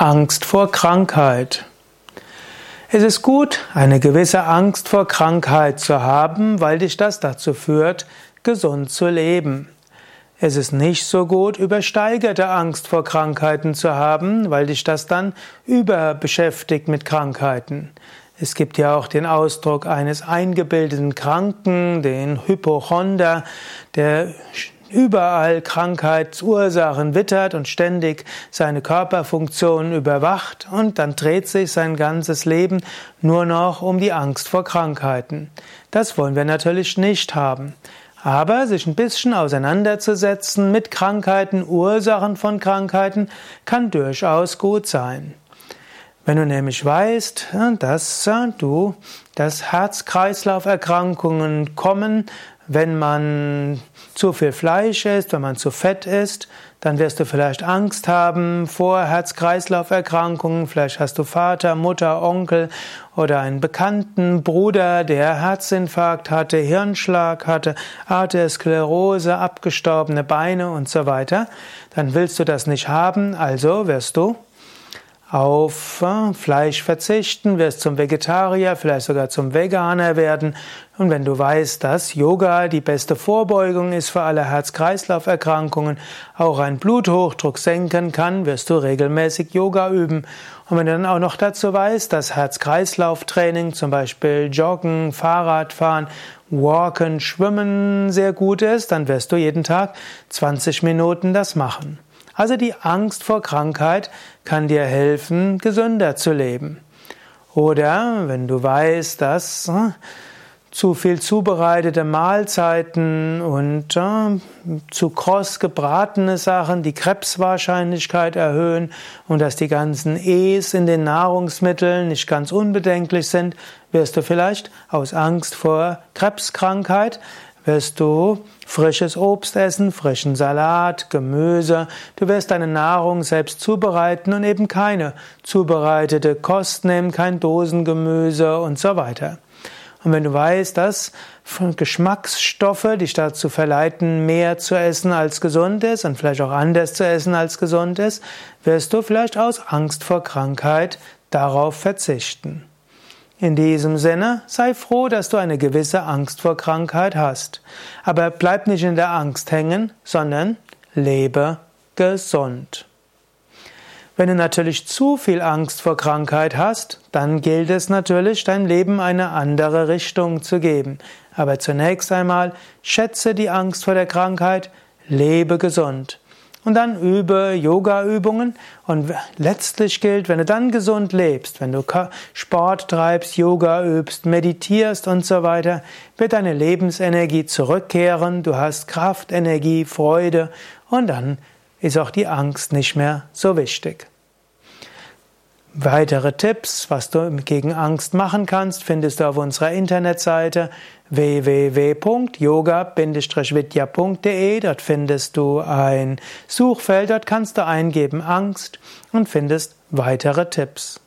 Angst vor Krankheit. Es ist gut, eine gewisse Angst vor Krankheit zu haben, weil dich das dazu führt, gesund zu leben. Es ist nicht so gut, übersteigerte Angst vor Krankheiten zu haben, weil dich das dann überbeschäftigt mit Krankheiten. Es gibt ja auch den Ausdruck eines eingebildeten Kranken, den Hypochonder, der überall Krankheitsursachen wittert und ständig seine Körperfunktionen überwacht und dann dreht sich sein ganzes Leben nur noch um die Angst vor Krankheiten. Das wollen wir natürlich nicht haben. Aber sich ein bisschen auseinanderzusetzen mit Krankheiten, Ursachen von Krankheiten, kann durchaus gut sein. Wenn du nämlich weißt, dass du, dass Herz-Kreislauf-Erkrankungen kommen, wenn man zu viel Fleisch isst, wenn man zu fett isst, dann wirst du vielleicht Angst haben vor Herz-Kreislauf-Erkrankungen. Vielleicht hast du Vater, Mutter, Onkel oder einen bekannten Bruder, der Herzinfarkt hatte, Hirnschlag hatte, Arteriosklerose, abgestorbene Beine und so weiter. Dann willst du das nicht haben, also wirst du auf äh, Fleisch verzichten, wirst zum Vegetarier, vielleicht sogar zum Veganer werden. Und wenn du weißt, dass Yoga die beste Vorbeugung ist für alle Herz-Kreislauf-Erkrankungen, auch ein Bluthochdruck senken kann, wirst du regelmäßig Yoga üben. Und wenn du dann auch noch dazu weißt, dass Herz-Kreislauf-Training, zum Beispiel Joggen, Fahrradfahren, Walken, Schwimmen sehr gut ist, dann wirst du jeden Tag 20 Minuten das machen. Also die Angst vor Krankheit kann dir helfen, gesünder zu leben. Oder wenn du weißt, dass äh, zu viel zubereitete Mahlzeiten und äh, zu kross gebratene Sachen die Krebswahrscheinlichkeit erhöhen und dass die ganzen E's in den Nahrungsmitteln nicht ganz unbedenklich sind, wirst du vielleicht aus Angst vor Krebskrankheit wirst du frisches Obst essen, frischen Salat, Gemüse. Du wirst deine Nahrung selbst zubereiten und eben keine zubereitete Kost nehmen, kein Dosengemüse und so weiter. Und wenn du weißt, dass Geschmacksstoffe dich dazu verleiten, mehr zu essen als gesund ist und vielleicht auch anders zu essen als gesund ist, wirst du vielleicht aus Angst vor Krankheit darauf verzichten. In diesem Sinne, sei froh, dass du eine gewisse Angst vor Krankheit hast. Aber bleib nicht in der Angst hängen, sondern lebe gesund. Wenn du natürlich zu viel Angst vor Krankheit hast, dann gilt es natürlich, dein Leben eine andere Richtung zu geben. Aber zunächst einmal schätze die Angst vor der Krankheit, lebe gesund. Und dann übe Yoga-Übungen. Und letztlich gilt, wenn du dann gesund lebst, wenn du Sport treibst, Yoga übst, meditierst und so weiter, wird deine Lebensenergie zurückkehren. Du hast Kraft, Energie, Freude. Und dann ist auch die Angst nicht mehr so wichtig. Weitere Tipps, was du gegen Angst machen kannst, findest du auf unserer Internetseite www.yoga-vidya.de. Dort findest du ein Suchfeld, dort kannst du eingeben Angst und findest weitere Tipps.